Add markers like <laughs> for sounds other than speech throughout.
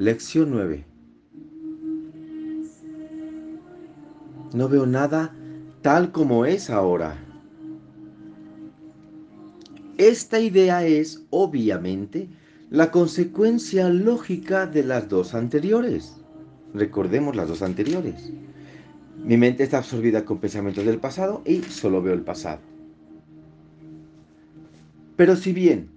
Lección 9. No veo nada tal como es ahora. Esta idea es, obviamente, la consecuencia lógica de las dos anteriores. Recordemos las dos anteriores. Mi mente está absorbida con pensamientos del pasado y solo veo el pasado. Pero si bien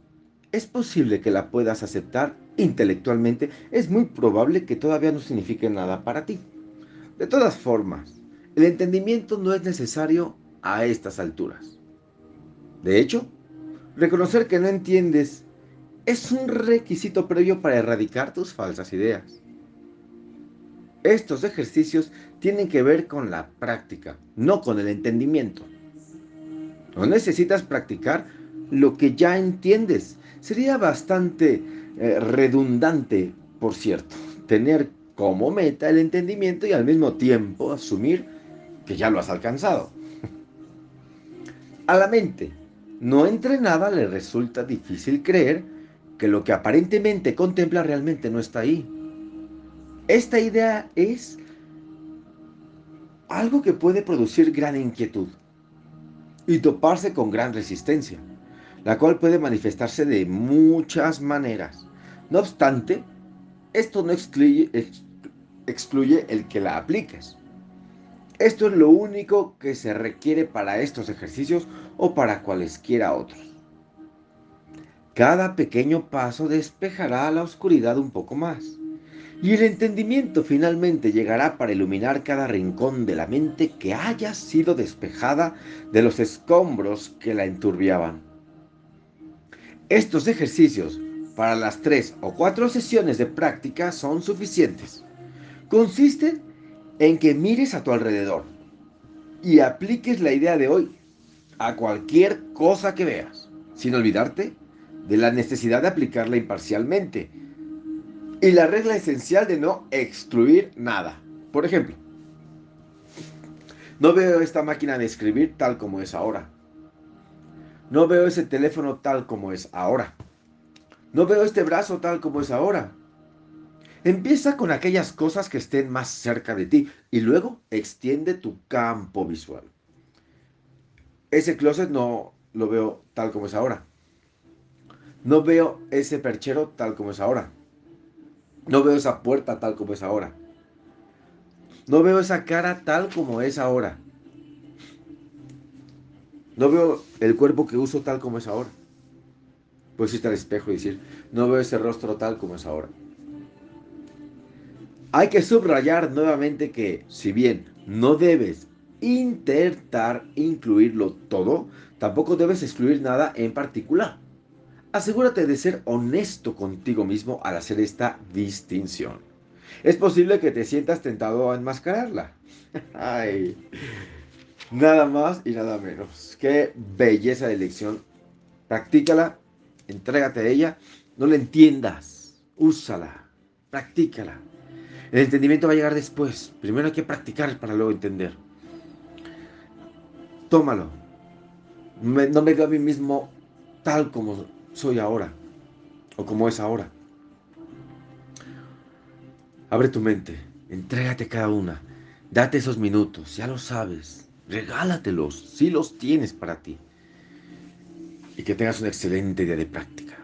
es posible que la puedas aceptar intelectualmente, es muy probable que todavía no signifique nada para ti. De todas formas, el entendimiento no es necesario a estas alturas. De hecho, reconocer que no entiendes es un requisito previo para erradicar tus falsas ideas. Estos ejercicios tienen que ver con la práctica, no con el entendimiento. No necesitas practicar lo que ya entiendes. Sería bastante eh, redundante, por cierto, tener como meta el entendimiento y al mismo tiempo asumir que ya lo has alcanzado. A la mente no entrenada le resulta difícil creer que lo que aparentemente contempla realmente no está ahí. Esta idea es algo que puede producir gran inquietud y toparse con gran resistencia, la cual puede manifestarse de muchas maneras. No obstante, esto no excluye, el que la apliques. Esto es lo único que se requiere para estos ejercicios o para cualesquiera otros. Cada pequeño paso despejará la oscuridad un poco más. Y el entendimiento finalmente llegará para iluminar cada rincón de la mente que haya sido despejada de los escombros que la enturbiaban. Estos ejercicios para las tres o cuatro sesiones de práctica son suficientes. Consisten en que mires a tu alrededor y apliques la idea de hoy a cualquier cosa que veas, sin olvidarte de la necesidad de aplicarla imparcialmente y la regla esencial de no excluir nada. Por ejemplo, no veo esta máquina de escribir tal como es ahora. No veo ese teléfono tal como es ahora. No veo este brazo tal como es ahora. Empieza con aquellas cosas que estén más cerca de ti y luego extiende tu campo visual. Ese closet no lo veo tal como es ahora. No veo ese perchero tal como es ahora. No veo esa puerta tal como es ahora. No veo esa cara tal como es ahora. No veo el cuerpo que uso tal como es ahora. Puedes irte al espejo y decir, no veo ese rostro tal como es ahora. Hay que subrayar nuevamente que, si bien no debes intentar incluirlo todo, tampoco debes excluir nada en particular. Asegúrate de ser honesto contigo mismo al hacer esta distinción. Es posible que te sientas tentado a enmascararla. <laughs> Ay, nada más y nada menos. Qué belleza de lección. Practícala, entrégate a ella, no la entiendas, úsala, practícala. El entendimiento va a llegar después. Primero hay que practicar para luego entender. Tómalo. no me veo a mí mismo tal como soy ahora o como es ahora. Abre tu mente, entrégate cada una, date esos minutos, ya lo sabes, regálatelos, si los tienes para ti. Y que tengas una excelente día de práctica.